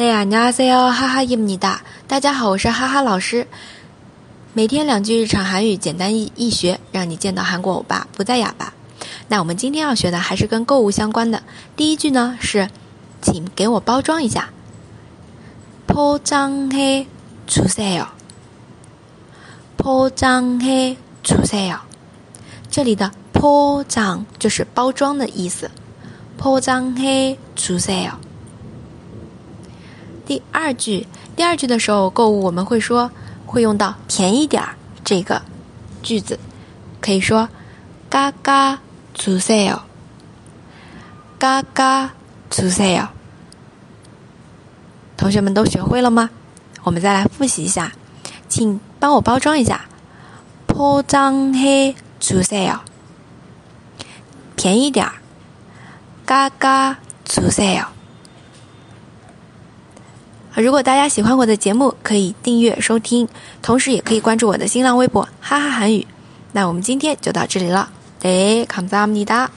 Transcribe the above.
大家안녕하세요哈哈입니 다。 大家好，我是哈哈老师。每天两句日常韩语，简单易易学，让你见到韩国欧巴不再哑巴。那我们今天要学的还是跟购物相关的。第一句呢是，请给我包装一下。포장해주세 요。 포장해주세 요。 这里的포장就是包装的意思。포장해주세 요。 第二句，第二句的时候购物我们会说，会用到便宜点儿这个句子，可以说嘎嘎주세 요， 嘎嘎주세 요。 同学们都学会了吗？我们再来复习一下，请帮我包装一下，포장해주세 요， 便宜点儿，嘎嘎주세 요。 如果大家喜欢我的节目，可以订阅收听，同时也可以关注我的新浪微博“哈哈韩语”。那我们今天就到这里了，对，감사합니다